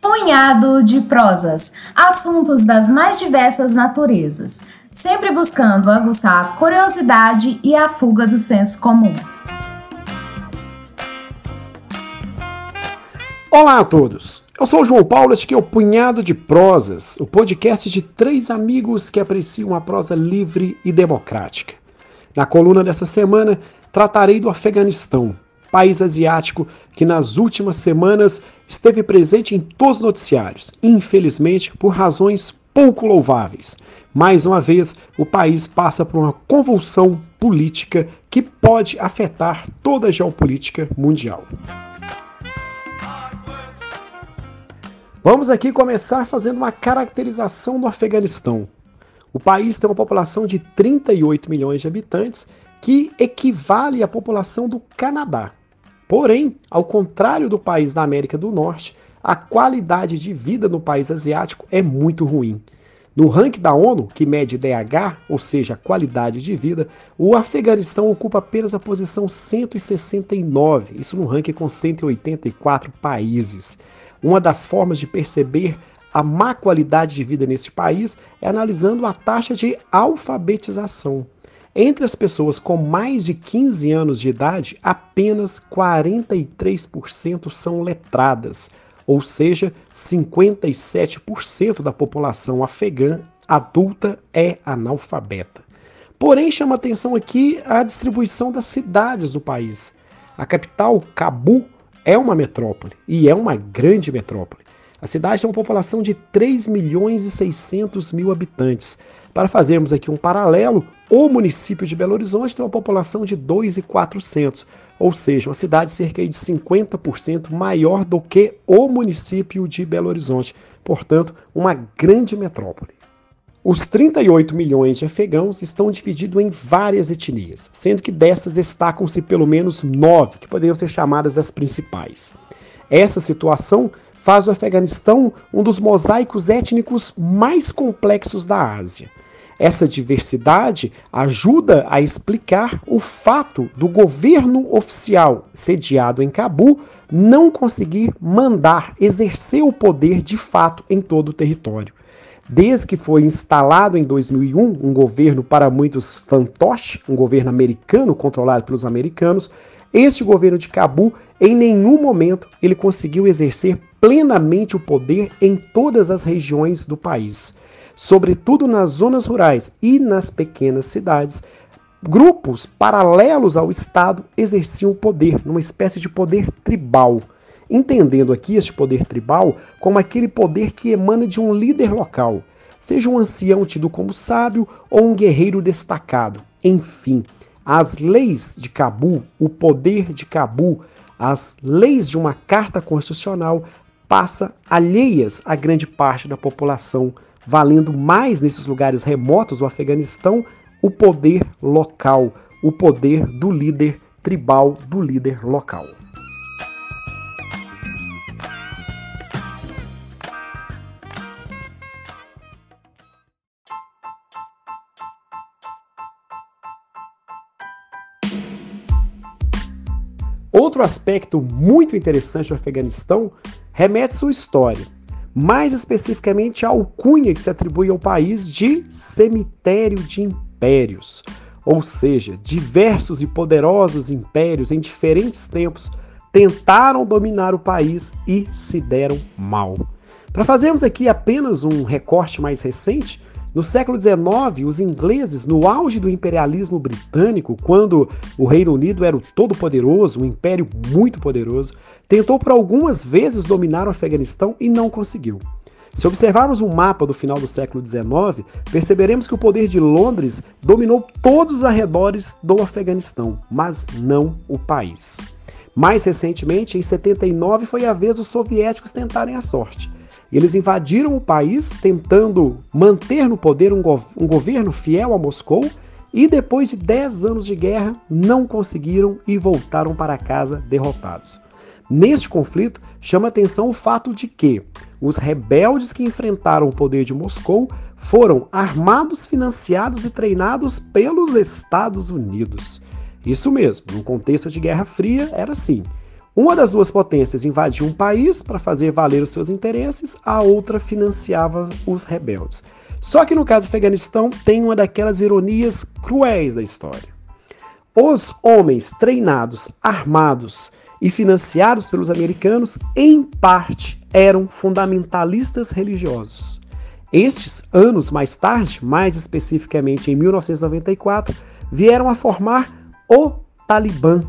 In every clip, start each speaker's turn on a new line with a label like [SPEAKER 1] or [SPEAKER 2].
[SPEAKER 1] Punhado de prosas, assuntos das mais diversas naturezas, sempre buscando aguçar a curiosidade e a fuga do senso comum.
[SPEAKER 2] Olá a todos! Eu sou o João Paulo, este aqui é o Punhado de Prosas, o podcast de três amigos que apreciam a prosa livre e democrática. Na coluna dessa semana, tratarei do Afeganistão, país asiático que nas últimas semanas esteve presente em todos os noticiários, infelizmente por razões pouco louváveis. Mais uma vez, o país passa por uma convulsão política que pode afetar toda a geopolítica mundial. Vamos aqui começar fazendo uma caracterização do Afeganistão. O país tem uma população de 38 milhões de habitantes, que equivale à população do Canadá. Porém, ao contrário do país da América do Norte, a qualidade de vida no país asiático é muito ruim. No ranking da ONU, que mede DH, ou seja, qualidade de vida, o Afeganistão ocupa apenas a posição 169, isso no ranking com 184 países. Uma das formas de perceber a má qualidade de vida nesse país é analisando a taxa de alfabetização. Entre as pessoas com mais de 15 anos de idade, apenas 43% são letradas, ou seja, 57% da população afegã adulta é analfabeta. Porém, chama atenção aqui a distribuição das cidades do país. A capital, Cabu, é uma metrópole e é uma grande metrópole. A cidade tem uma população de 3 milhões e 600 mil habitantes. Para fazermos aqui um paralelo, o município de Belo Horizonte tem uma população de 2,400, ou seja, uma cidade cerca de 50% maior do que o município de Belo Horizonte. Portanto, uma grande metrópole. Os 38 milhões de afegãos estão divididos em várias etnias, sendo que dessas destacam-se pelo menos nove, que poderiam ser chamadas as principais. Essa situação faz o Afeganistão um dos mosaicos étnicos mais complexos da Ásia. Essa diversidade ajuda a explicar o fato do governo oficial sediado em Cabu não conseguir mandar exercer o poder de fato em todo o território. Desde que foi instalado em 2001 um governo para muitos fantoche, um governo americano controlado pelos americanos, este governo de Cabu, em nenhum momento, ele conseguiu exercer plenamente o poder em todas as regiões do país. Sobretudo nas zonas rurais e nas pequenas cidades, grupos paralelos ao Estado exerciam o poder, numa espécie de poder tribal entendendo aqui este poder tribal como aquele poder que emana de um líder local, seja um ancião tido como sábio ou um guerreiro destacado. Enfim, as leis de Cabu, o poder de Cabu, as leis de uma carta constitucional passa alheias a grande parte da população, valendo mais nesses lugares remotos do Afeganistão o poder local, o poder do líder tribal, do líder local. Outro aspecto muito interessante do Afeganistão remete sua história, mais especificamente a alcunha que se atribui ao país de cemitério de impérios. Ou seja, diversos e poderosos impérios em diferentes tempos tentaram dominar o país e se deram mal. Para fazermos aqui apenas um recorte mais recente, no século XIX, os ingleses, no auge do imperialismo britânico, quando o Reino Unido era o todo-poderoso, um império muito poderoso, tentou por algumas vezes dominar o Afeganistão e não conseguiu. Se observarmos um mapa do final do século XIX, perceberemos que o poder de Londres dominou todos os arredores do Afeganistão, mas não o país. Mais recentemente, em 79, foi a vez dos soviéticos tentarem a sorte. Eles invadiram o país tentando manter no poder um, um governo fiel a Moscou e depois de 10 anos de guerra não conseguiram e voltaram para casa derrotados. Neste conflito, chama atenção o fato de que os rebeldes que enfrentaram o poder de Moscou foram armados, financiados e treinados pelos Estados Unidos. Isso mesmo, num contexto de Guerra Fria era assim. Uma das duas potências invadia um país para fazer valer os seus interesses, a outra financiava os rebeldes. Só que no caso do Afeganistão tem uma daquelas ironias cruéis da história. Os homens treinados, armados e financiados pelos americanos, em parte, eram fundamentalistas religiosos. Estes, anos mais tarde, mais especificamente em 1994, vieram a formar o Talibã,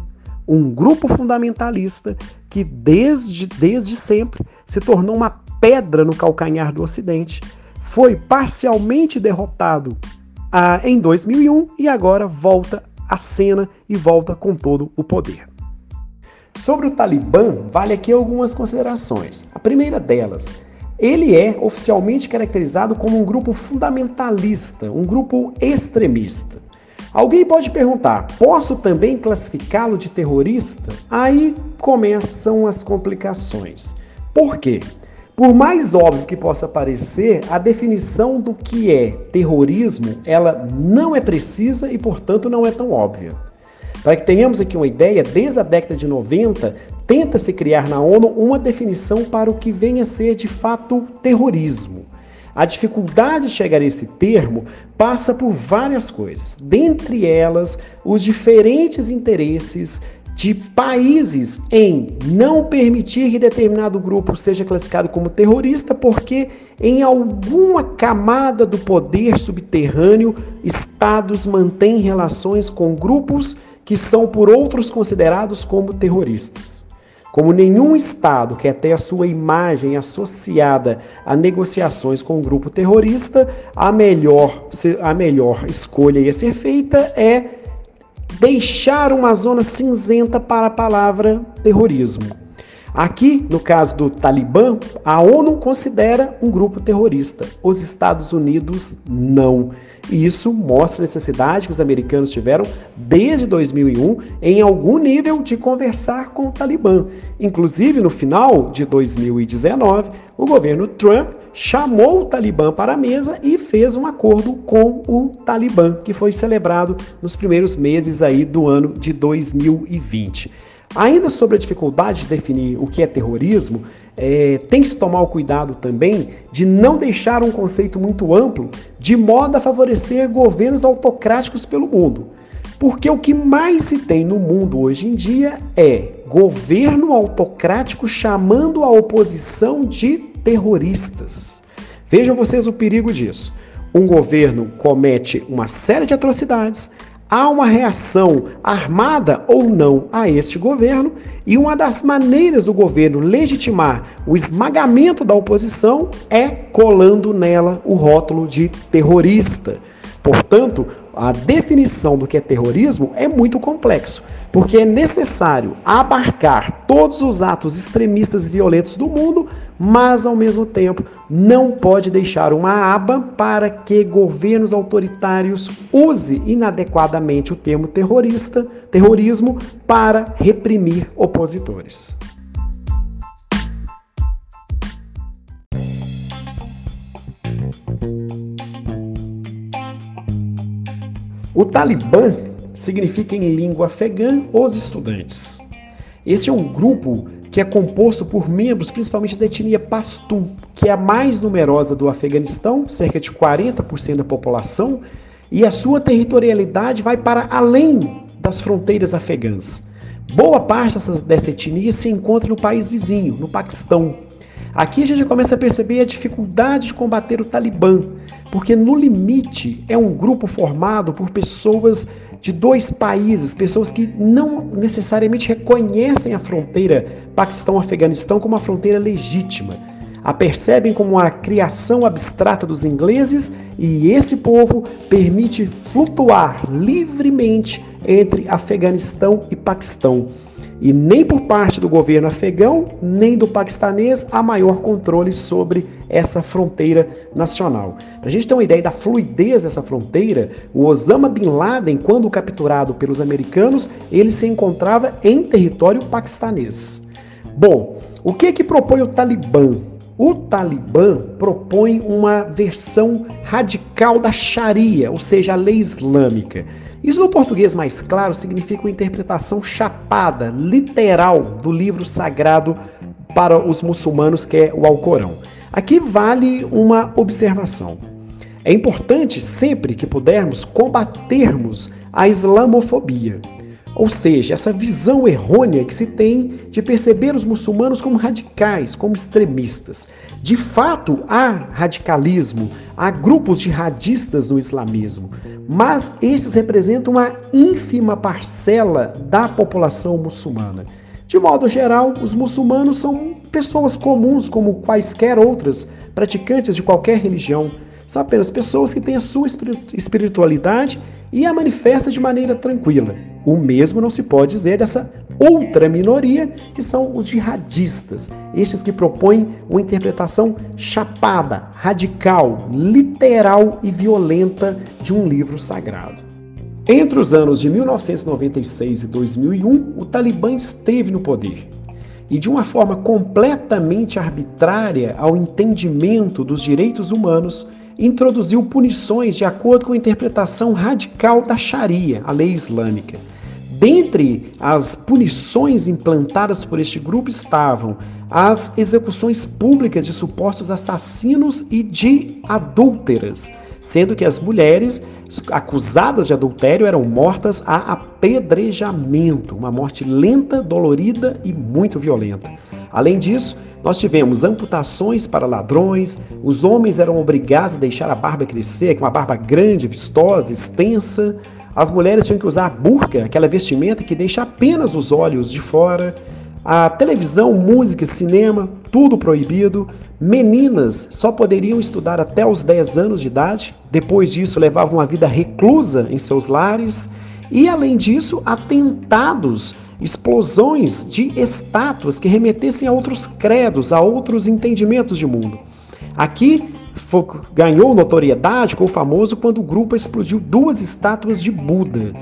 [SPEAKER 2] um grupo fundamentalista que desde, desde sempre se tornou uma pedra no calcanhar do Ocidente, foi parcialmente derrotado ah, em 2001 e agora volta à cena e volta com todo o poder. Sobre o Talibã, vale aqui algumas considerações. A primeira delas, ele é oficialmente caracterizado como um grupo fundamentalista, um grupo extremista. Alguém pode perguntar: posso também classificá-lo de terrorista? Aí começam as complicações. Por quê? Por mais óbvio que possa parecer, a definição do que é terrorismo, ela não é precisa e, portanto, não é tão óbvia. Para que tenhamos aqui uma ideia, desde a década de 90, tenta-se criar na ONU uma definição para o que vem a ser de fato terrorismo. A dificuldade de chegar a esse termo passa por várias coisas, dentre elas os diferentes interesses de países em não permitir que determinado grupo seja classificado como terrorista, porque em alguma camada do poder subterrâneo, estados mantêm relações com grupos que são por outros considerados como terroristas. Como nenhum Estado quer ter a sua imagem associada a negociações com um grupo terrorista, a melhor, a melhor escolha a ser feita é deixar uma zona cinzenta para a palavra terrorismo. Aqui, no caso do Talibã, a ONU considera um grupo terrorista, os Estados Unidos não. E isso mostra a necessidade que os americanos tiveram desde 2001 em algum nível de conversar com o Talibã. Inclusive, no final de 2019, o governo Trump chamou o Talibã para a mesa e fez um acordo com o Talibã, que foi celebrado nos primeiros meses aí do ano de 2020. Ainda sobre a dificuldade de definir o que é terrorismo, é, tem que se tomar o cuidado também de não deixar um conceito muito amplo de modo a favorecer governos autocráticos pelo mundo. Porque o que mais se tem no mundo hoje em dia é governo autocrático chamando a oposição de terroristas. Vejam vocês o perigo disso. Um governo comete uma série de atrocidades, há uma reação armada ou não a este governo, e uma das maneiras do governo legitimar o esmagamento da oposição é colando nela o rótulo de terrorista. Portanto, a definição do que é terrorismo é muito complexo, porque é necessário abarcar todos os atos extremistas e violentos do mundo, mas ao mesmo tempo não pode deixar uma aba para que governos autoritários use inadequadamente o termo terrorista, terrorismo para reprimir opositores. O Talibã significa em língua afegã os estudantes. Esse é um grupo que é composto por membros principalmente da etnia Pashtun, que é a mais numerosa do Afeganistão, cerca de 40% da população, e a sua territorialidade vai para além das fronteiras afegãs. Boa parte dessa, dessa etnia se encontra no país vizinho, no Paquistão. Aqui a gente começa a perceber a dificuldade de combater o Talibã, porque no limite é um grupo formado por pessoas de dois países, pessoas que não necessariamente reconhecem a fronteira Paquistão-Afeganistão como uma fronteira legítima. A percebem como a criação abstrata dos ingleses e esse povo permite flutuar livremente entre Afeganistão e Paquistão e nem por parte do governo afegão, nem do paquistanês há maior controle sobre essa fronteira nacional. Para a gente ter uma ideia da fluidez dessa fronteira, o Osama Bin Laden, quando capturado pelos americanos, ele se encontrava em território paquistanês. Bom, o que é que propõe o Talibã? O Talibã propõe uma versão radical da Sharia, ou seja, a lei islâmica. Isso no português mais claro significa uma interpretação chapada, literal, do livro sagrado para os muçulmanos, que é o Alcorão. Aqui vale uma observação. É importante sempre que pudermos combatermos a islamofobia. Ou seja, essa visão errônea que se tem de perceber os muçulmanos como radicais, como extremistas. De fato, há radicalismo, há grupos jihadistas no islamismo, mas esses representam uma ínfima parcela da população muçulmana. De modo geral, os muçulmanos são pessoas comuns como quaisquer outras praticantes de qualquer religião são apenas pessoas que têm a sua espiritualidade e a manifesta de maneira tranquila. O mesmo não se pode dizer dessa outra minoria, que são os jihadistas, estes que propõem uma interpretação chapada, radical, literal e violenta de um livro sagrado. Entre os anos de 1996 e 2001, o Talibã esteve no poder e de uma forma completamente arbitrária ao entendimento dos direitos humanos, introduziu punições de acordo com a interpretação radical da Sharia, a lei islâmica. Dentre as punições implantadas por este grupo estavam as execuções públicas de supostos assassinos e de adúlteras, sendo que as mulheres acusadas de adultério eram mortas a apedrejamento, uma morte lenta, dolorida e muito violenta. Além disso, nós tivemos amputações para ladrões, os homens eram obrigados a deixar a barba crescer, com uma barba grande, vistosa, extensa. As mulheres tinham que usar a burca, aquela vestimenta que deixa apenas os olhos de fora. A televisão, música, cinema, tudo proibido. Meninas só poderiam estudar até os 10 anos de idade. Depois disso, levavam uma vida reclusa em seus lares. E, além disso, atentados explosões de estátuas que remetessem a outros credos, a outros entendimentos de mundo. Aqui foi, ganhou notoriedade, ficou famoso quando o grupo explodiu duas estátuas de Buda.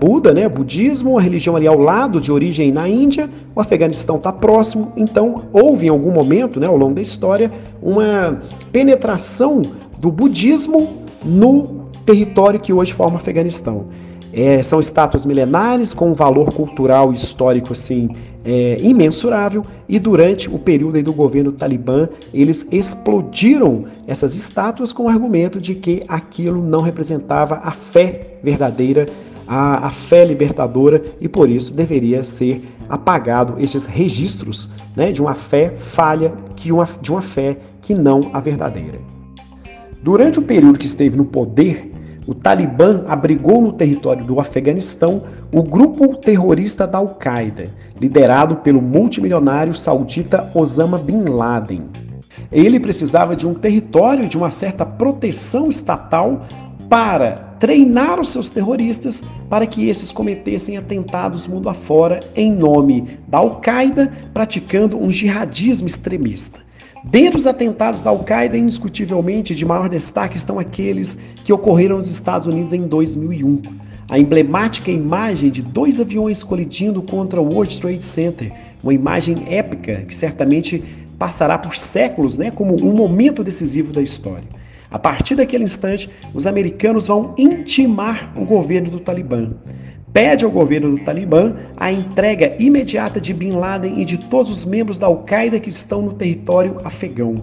[SPEAKER 2] Buda, né, budismo, a religião ali ao lado, de origem na Índia, o Afeganistão está próximo, então houve em algum momento, né, ao longo da história, uma penetração do budismo no território que hoje forma o Afeganistão. É, são estátuas milenares com um valor cultural e histórico assim é, imensurável e durante o período do governo talibã eles explodiram essas estátuas com o argumento de que aquilo não representava a fé verdadeira, a, a fé libertadora e por isso deveria ser apagado esses registros né, de uma fé falha, que uma, de uma fé que não a verdadeira. Durante o período que esteve no poder, o Talibã abrigou no território do Afeganistão o grupo terrorista da Al-Qaeda, liderado pelo multimilionário saudita Osama Bin Laden. Ele precisava de um território e de uma certa proteção estatal para treinar os seus terroristas para que esses cometessem atentados mundo afora em nome da Al-Qaeda, praticando um jihadismo extremista. Dentre os atentados da Al-Qaeda, indiscutivelmente, de maior destaque estão aqueles que ocorreram nos Estados Unidos em 2001. A emblemática imagem de dois aviões colidindo contra o World Trade Center, uma imagem épica que certamente passará por séculos né, como um momento decisivo da história. A partir daquele instante, os americanos vão intimar o governo do Talibã pede ao governo do Talibã a entrega imediata de Bin Laden e de todos os membros da Al-Qaeda que estão no território afegão.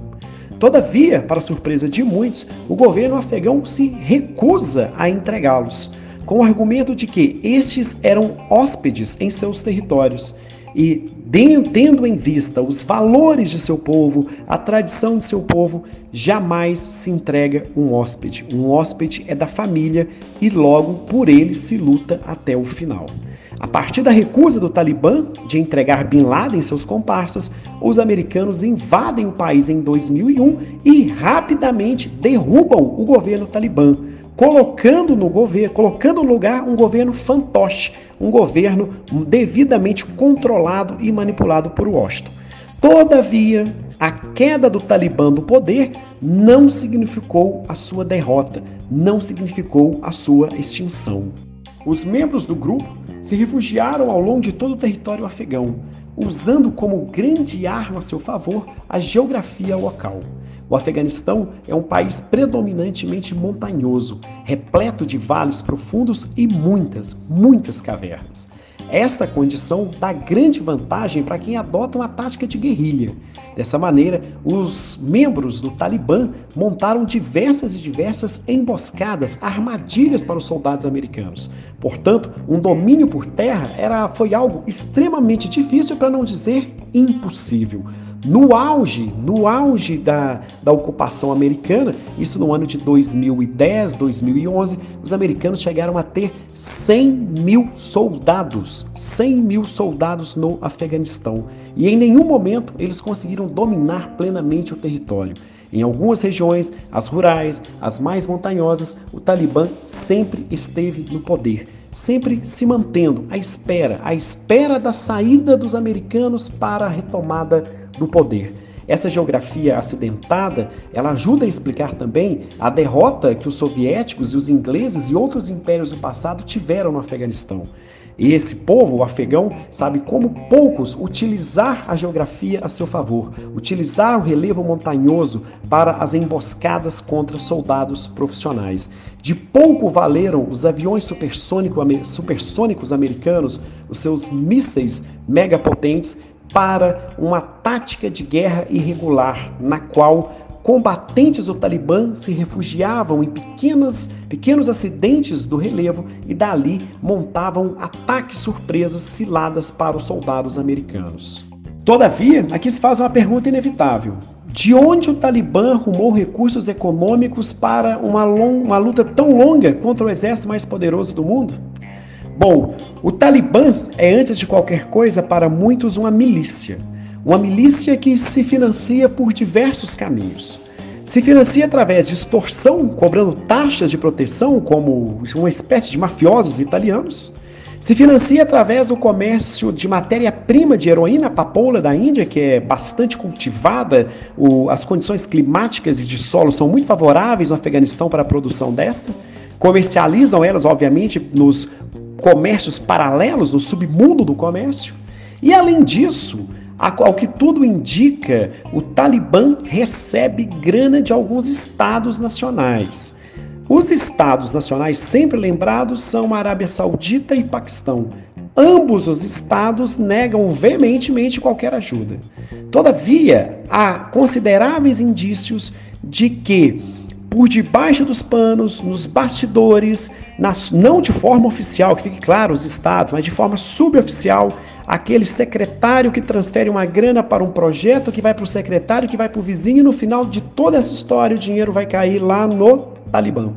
[SPEAKER 2] Todavia, para surpresa de muitos, o governo afegão se recusa a entregá-los, com o argumento de que estes eram hóspedes em seus territórios e tendo em vista os valores de seu povo, a tradição de seu povo, jamais se entrega um hóspede. Um hóspede é da família e logo por ele se luta até o final. A partir da recusa do Talibã de entregar Bin Laden e seus comparsas, os americanos invadem o país em 2001 e rapidamente derrubam o governo talibã colocando no governo, colocando no lugar um governo fantoche, um governo devidamente controlado e manipulado por Washington. Todavia, a queda do Talibã do poder não significou a sua derrota, não significou a sua extinção. Os membros do grupo se refugiaram ao longo de todo o território afegão, usando como grande arma a seu favor a geografia local. O Afeganistão é um país predominantemente montanhoso, repleto de vales profundos e muitas, muitas cavernas. Essa condição dá grande vantagem para quem adota uma tática de guerrilha. Dessa maneira, os membros do Talibã montaram diversas e diversas emboscadas, armadilhas para os soldados americanos. Portanto, um domínio por terra era, foi algo extremamente difícil, para não dizer impossível. No auge, no auge da, da ocupação americana, isso no ano de 2010, 2011, os americanos chegaram a ter 100 mil soldados, 100 mil soldados no Afeganistão. E em nenhum momento eles conseguiram dominar plenamente o território. Em algumas regiões, as rurais, as mais montanhosas, o Talibã sempre esteve no poder sempre se mantendo à espera, à espera da saída dos americanos para a retomada do poder. Essa geografia acidentada, ela ajuda a explicar também a derrota que os soviéticos e os ingleses e outros impérios do passado tiveram no Afeganistão. E esse povo, o afegão, sabe como poucos utilizar a geografia a seu favor, utilizar o relevo montanhoso para as emboscadas contra soldados profissionais. De pouco valeram os aviões supersônicos americanos, os seus mísseis megapotentes, para uma tática de guerra irregular, na qual combatentes do Talibã se refugiavam em pequenas, pequenos acidentes do relevo e dali montavam ataques surpresas ciladas para os soldados americanos. Todavia, aqui se faz uma pergunta inevitável. De onde o Talibã arrumou recursos econômicos para uma, uma luta tão longa contra o exército mais poderoso do mundo? Bom, o Talibã é, antes de qualquer coisa, para muitos, uma milícia uma milícia que se financia por diversos caminhos. Se financia através de extorsão, cobrando taxas de proteção, como uma espécie de mafiosos italianos. Se financia através do comércio de matéria-prima de heroína papoula da Índia, que é bastante cultivada, o, as condições climáticas e de solo são muito favoráveis no Afeganistão para a produção desta. Comercializam elas, obviamente, nos comércios paralelos, no submundo do comércio. E além disso, ao que tudo indica, o Talibã recebe grana de alguns estados nacionais. Os estados nacionais sempre lembrados são a Arábia Saudita e Paquistão. Ambos os estados negam veementemente qualquer ajuda. Todavia, há consideráveis indícios de que, por debaixo dos panos, nos bastidores, nas, não de forma oficial, que fique claro, os estados, mas de forma suboficial, aquele secretário que transfere uma grana para um projeto que vai para o secretário, que vai para o vizinho, e no final de toda essa história o dinheiro vai cair lá no Talibã.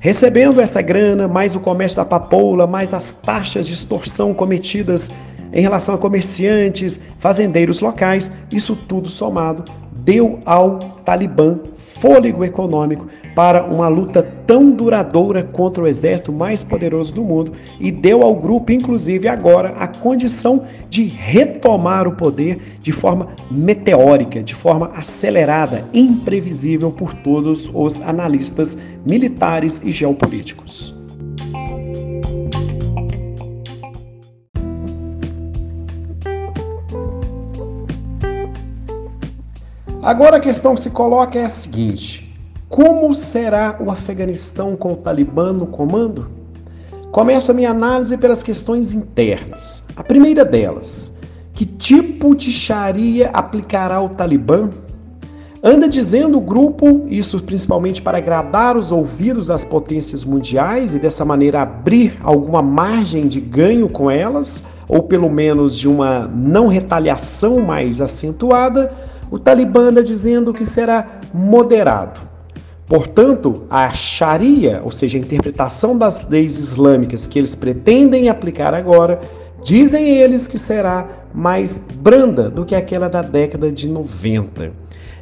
[SPEAKER 2] Recebendo essa grana, mais o comércio da papoula, mais as taxas de extorsão cometidas em relação a comerciantes, fazendeiros locais, isso tudo somado deu ao Talibã fôlego econômico para uma luta tão duradoura contra o exército mais poderoso do mundo e deu ao grupo, inclusive agora, a condição de retomar o poder de forma meteórica, de forma acelerada, imprevisível por todos os analistas militares e geopolíticos. Agora a questão que se coloca é a seguinte: como será o Afeganistão com o Talibã no comando? Começo a minha análise pelas questões internas. A primeira delas, que tipo de Sharia aplicará o Talibã? Anda dizendo o grupo, isso principalmente para agradar os ouvidos das potências mundiais e dessa maneira abrir alguma margem de ganho com elas, ou pelo menos de uma não retaliação mais acentuada, o Talibã anda dizendo que será moderado. Portanto, a Sharia, ou seja, a interpretação das leis islâmicas que eles pretendem aplicar agora, dizem eles que será mais branda do que aquela da década de 90.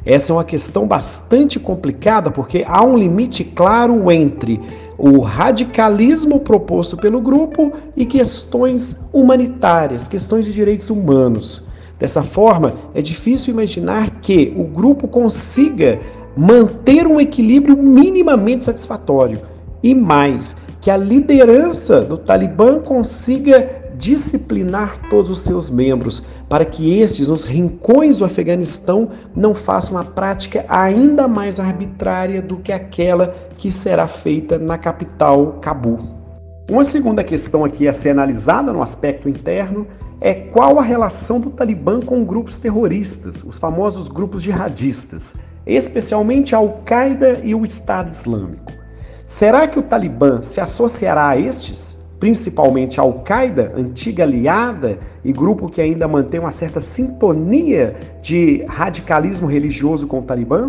[SPEAKER 2] Essa é uma questão bastante complicada porque há um limite claro entre o radicalismo proposto pelo grupo e questões humanitárias, questões de direitos humanos. Dessa forma, é difícil imaginar que o grupo consiga manter um equilíbrio minimamente satisfatório e mais, que a liderança do Talibã consiga disciplinar todos os seus membros, para que estes, nos rincões do Afeganistão, não façam uma prática ainda mais arbitrária do que aquela que será feita na capital, Cabul. Uma segunda questão aqui a ser analisada no aspecto interno é qual a relação do Talibã com grupos terroristas, os famosos grupos jihadistas, especialmente a Al-Qaeda e o Estado Islâmico. Será que o Talibã se associará a estes? Principalmente a Al-Qaeda, antiga aliada e grupo que ainda mantém uma certa sintonia de radicalismo religioso com o Talibã?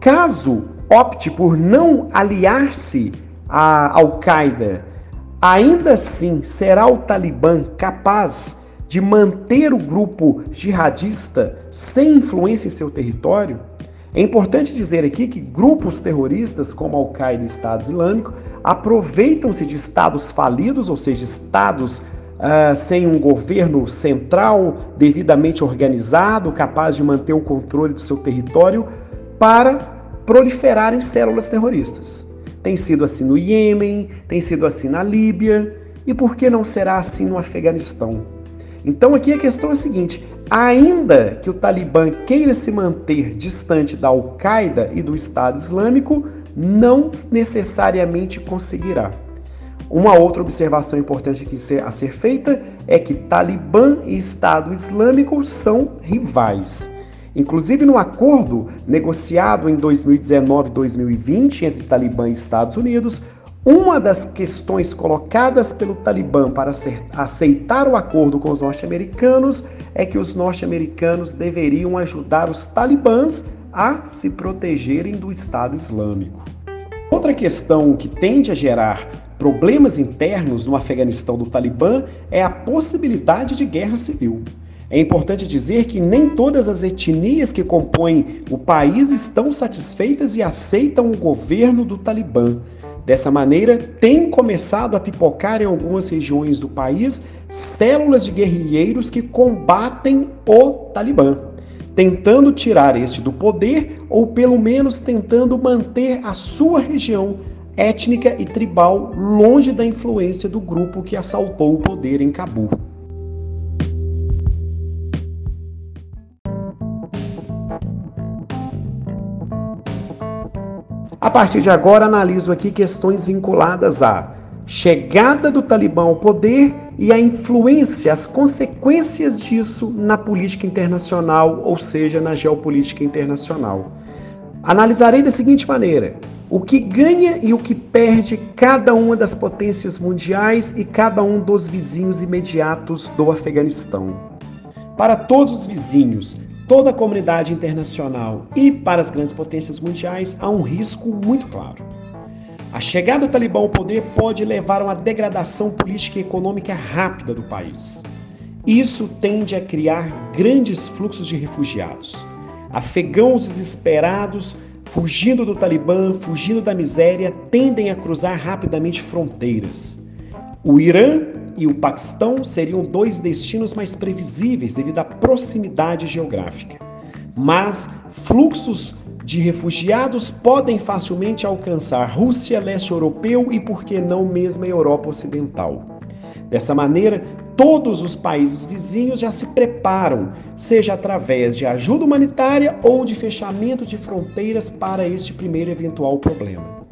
[SPEAKER 2] Caso opte por não aliar-se à Al-Qaeda, ainda assim será o Talibã capaz de manter o grupo jihadista sem influência em seu território? É importante dizer aqui que grupos terroristas como Al-Qaeda e Estado Islâmico aproveitam-se de estados falidos, ou seja, estados uh, sem um governo central devidamente organizado, capaz de manter o controle do seu território, para proliferarem células terroristas. Tem sido assim no Iêmen, tem sido assim na Líbia, e por que não será assim no Afeganistão? Então aqui a questão é a seguinte: ainda que o Talibã queira se manter distante da Al-Qaeda e do Estado Islâmico, não necessariamente conseguirá. Uma outra observação importante que a ser feita é que Talibã e Estado Islâmico são rivais. Inclusive no acordo negociado em 2019-2020 entre Talibã e Estados Unidos, uma das questões colocadas pelo Talibã para aceitar o acordo com os norte-americanos é que os norte-americanos deveriam ajudar os talibãs a se protegerem do Estado Islâmico. Outra questão que tende a gerar problemas internos no Afeganistão do Talibã é a possibilidade de guerra civil. É importante dizer que nem todas as etnias que compõem o país estão satisfeitas e aceitam o governo do Talibã. Dessa maneira, tem começado a pipocar em algumas regiões do país células de guerrilheiros que combatem o Talibã, tentando tirar este do poder ou pelo menos tentando manter a sua região étnica e tribal longe da influência do grupo que assaltou o poder em Cabul. A partir de agora, analiso aqui questões vinculadas à chegada do Talibã ao poder e a influência, as consequências disso na política internacional, ou seja, na geopolítica internacional. Analisarei da seguinte maneira: o que ganha e o que perde cada uma das potências mundiais e cada um dos vizinhos imediatos do Afeganistão. Para todos os vizinhos, toda a comunidade internacional e para as grandes potências mundiais, há um risco muito claro. A chegada do Talibã ao poder pode levar a uma degradação política e econômica rápida do país. Isso tende a criar grandes fluxos de refugiados. Afegãos desesperados, fugindo do Talibã, fugindo da miséria, tendem a cruzar rapidamente fronteiras. O Irã e o Paquistão seriam dois destinos mais previsíveis devido à proximidade geográfica. Mas fluxos de refugiados podem facilmente alcançar Rússia, leste europeu e, por que não, mesmo a Europa Ocidental. Dessa maneira, todos os países vizinhos já se preparam, seja através de ajuda humanitária ou de fechamento de fronteiras para este primeiro eventual problema.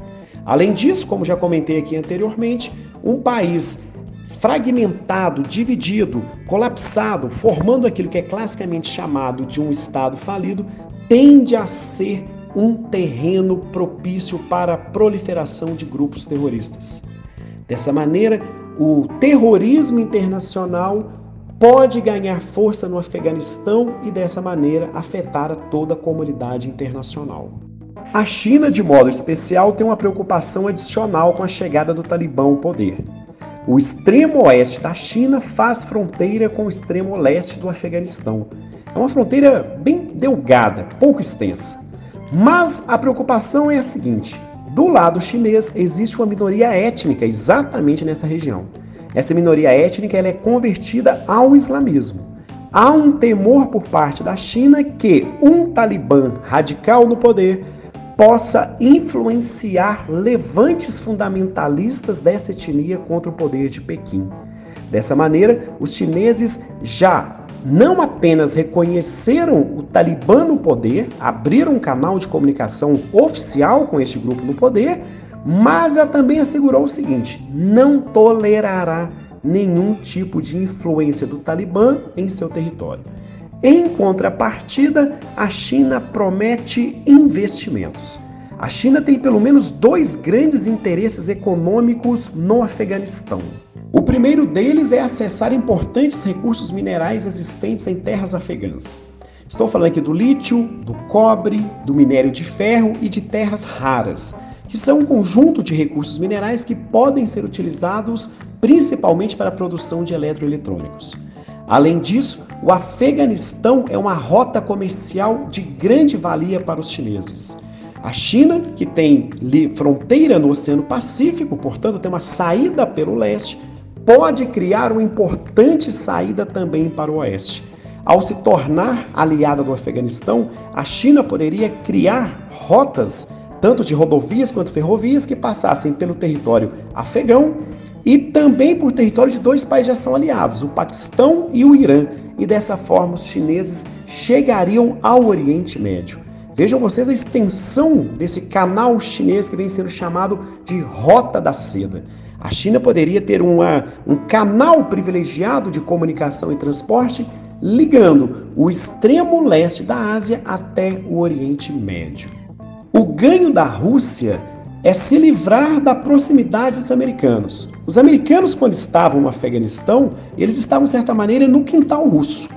[SPEAKER 2] Além disso, como já comentei aqui anteriormente, um país fragmentado, dividido, colapsado, formando aquilo que é classicamente chamado de um Estado falido, tende a ser um terreno propício para a proliferação de grupos terroristas. Dessa maneira, o terrorismo internacional pode ganhar força no Afeganistão e, dessa maneira, afetar a toda a comunidade internacional. A China, de modo especial, tem uma preocupação adicional com a chegada do Talibã ao poder. O extremo oeste da China faz fronteira com o extremo leste do Afeganistão. É uma fronteira bem delgada, pouco extensa. Mas a preocupação é a seguinte: do lado chinês existe uma minoria étnica exatamente nessa região. Essa minoria étnica ela é convertida ao islamismo. Há um temor por parte da China que um talibã radical no poder possa influenciar levantes fundamentalistas dessa etnia contra o poder de Pequim. Dessa maneira, os chineses já não apenas reconheceram o Talibã no poder, abriram um canal de comunicação oficial com este grupo no poder, mas ela também assegurou o seguinte: não tolerará nenhum tipo de influência do Talibã em seu território. Em contrapartida, a China promete investimentos. A China tem pelo menos dois grandes interesses econômicos no Afeganistão. O primeiro deles é acessar importantes recursos minerais existentes em terras afegãs. Estou falando aqui do lítio, do cobre, do minério de ferro e de terras raras, que são um conjunto de recursos minerais que podem ser utilizados principalmente para a produção de eletroeletrônicos. Além disso, o Afeganistão é uma rota comercial de grande valia para os chineses. A China, que tem fronteira no Oceano Pacífico, portanto, tem uma saída pelo leste, pode criar uma importante saída também para o oeste. Ao se tornar aliada do Afeganistão, a China poderia criar rotas, tanto de rodovias quanto ferrovias, que passassem pelo território afegão e também por território de dois países já são aliados, o Paquistão e o Irã. E dessa forma os chineses chegariam ao Oriente Médio. Vejam vocês a extensão desse canal chinês que vem sendo chamado de Rota da Seda. A China poderia ter uma, um canal privilegiado de comunicação e transporte ligando o extremo leste da Ásia até o Oriente Médio. O ganho da Rússia é se livrar da proximidade dos americanos. Os americanos, quando estavam no Afeganistão, eles estavam, de certa maneira, no quintal russo.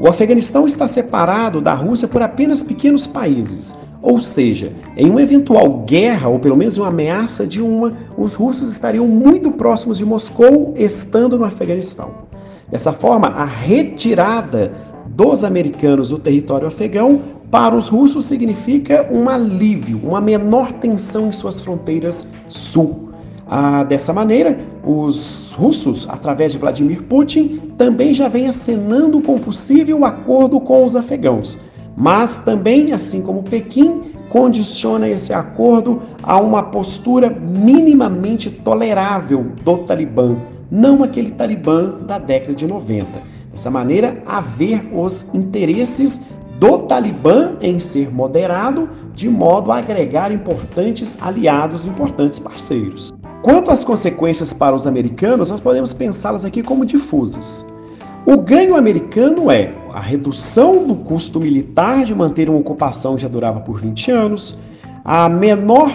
[SPEAKER 2] O Afeganistão está separado da Rússia por apenas pequenos países. Ou seja, em uma eventual guerra, ou pelo menos uma ameaça de uma, os russos estariam muito próximos de Moscou, estando no Afeganistão. Dessa forma, a retirada dos americanos do território afegão para os russos significa um alívio, uma menor tensão em suas fronteiras sul. Ah, dessa maneira, os russos, através de Vladimir Putin, também já vêm acenando com possível acordo com os afegãos. Mas também, assim como Pequim, condiciona esse acordo a uma postura minimamente tolerável do Talibã, não aquele Talibã da década de 90. Dessa maneira, haver os interesses do Talibã em ser moderado, de modo a agregar importantes aliados, importantes parceiros. Quanto às consequências para os americanos, nós podemos pensá-las aqui como difusas. O ganho americano é a redução do custo militar de manter uma ocupação que já durava por 20 anos, a menor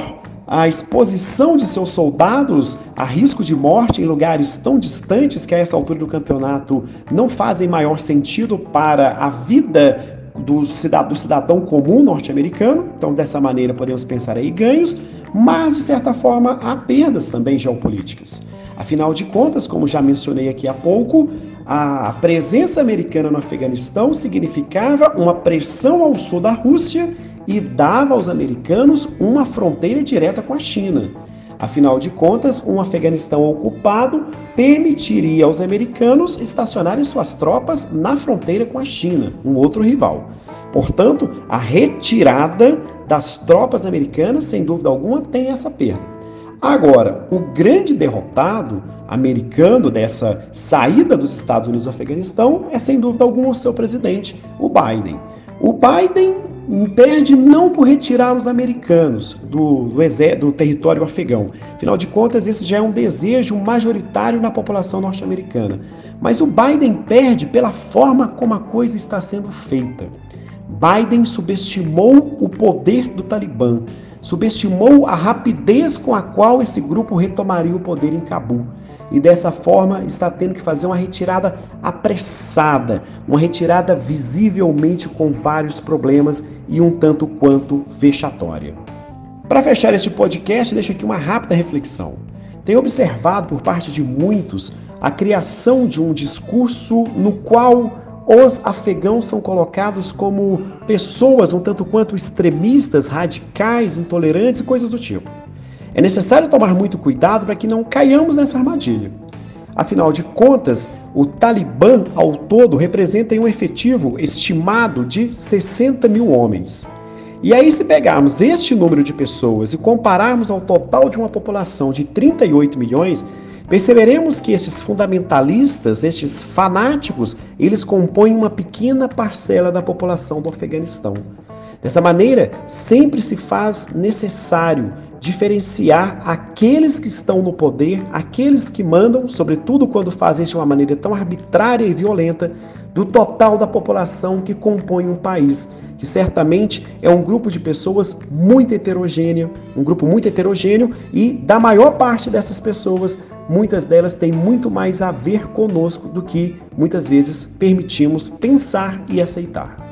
[SPEAKER 2] a exposição de seus soldados a risco de morte em lugares tão distantes que a essa altura do campeonato não fazem maior sentido para a vida do cidadão, comum norte-americano. Então, dessa maneira, podemos pensar aí ganhos, mas, de certa forma, há perdas também geopolíticas. Afinal de contas, como já mencionei aqui há pouco, a presença americana no Afeganistão significava uma pressão ao sul da Rússia e dava aos americanos uma fronteira direta com a China. Afinal de contas, um Afeganistão ocupado permitiria aos americanos estacionarem suas tropas na fronteira com a China, um outro rival. Portanto, a retirada das tropas americanas, sem dúvida alguma, tem essa perda. Agora, o grande derrotado americano dessa saída dos Estados Unidos do Afeganistão é, sem dúvida alguma, o seu presidente, o Biden. O Biden perde não por retirar os americanos do, do, do, território afegão. Afinal de contas, esse já é um desejo majoritário na população norte-americana. Mas o Biden perde pela forma como a coisa está sendo feita. Biden subestimou o poder do Talibã, subestimou a rapidez com a qual esse grupo retomaria o poder em Cabul e dessa forma está tendo que fazer uma retirada apressada, uma retirada visivelmente com vários problemas e um tanto quanto vexatória. Para fechar este podcast, deixo aqui uma rápida reflexão. Tenho observado por parte de muitos a criação de um discurso no qual os afegãos são colocados como pessoas um tanto quanto extremistas, radicais, intolerantes e coisas do tipo. É necessário tomar muito cuidado para que não caiamos nessa armadilha. Afinal de contas, o Talibã ao todo representa um efetivo estimado de 60 mil homens. E aí, se pegarmos este número de pessoas e compararmos ao total de uma população de 38 milhões, perceberemos que esses fundamentalistas, estes fanáticos, eles compõem uma pequena parcela da população do Afeganistão. Dessa maneira, sempre se faz necessário diferenciar aqueles que estão no poder, aqueles que mandam, sobretudo quando fazem de uma maneira tão arbitrária e violenta, do total da população que compõe um país, que certamente é um grupo de pessoas muito heterogêneo, um grupo muito heterogêneo e da maior parte dessas pessoas, muitas delas têm muito mais a ver conosco do que muitas vezes permitimos pensar e aceitar.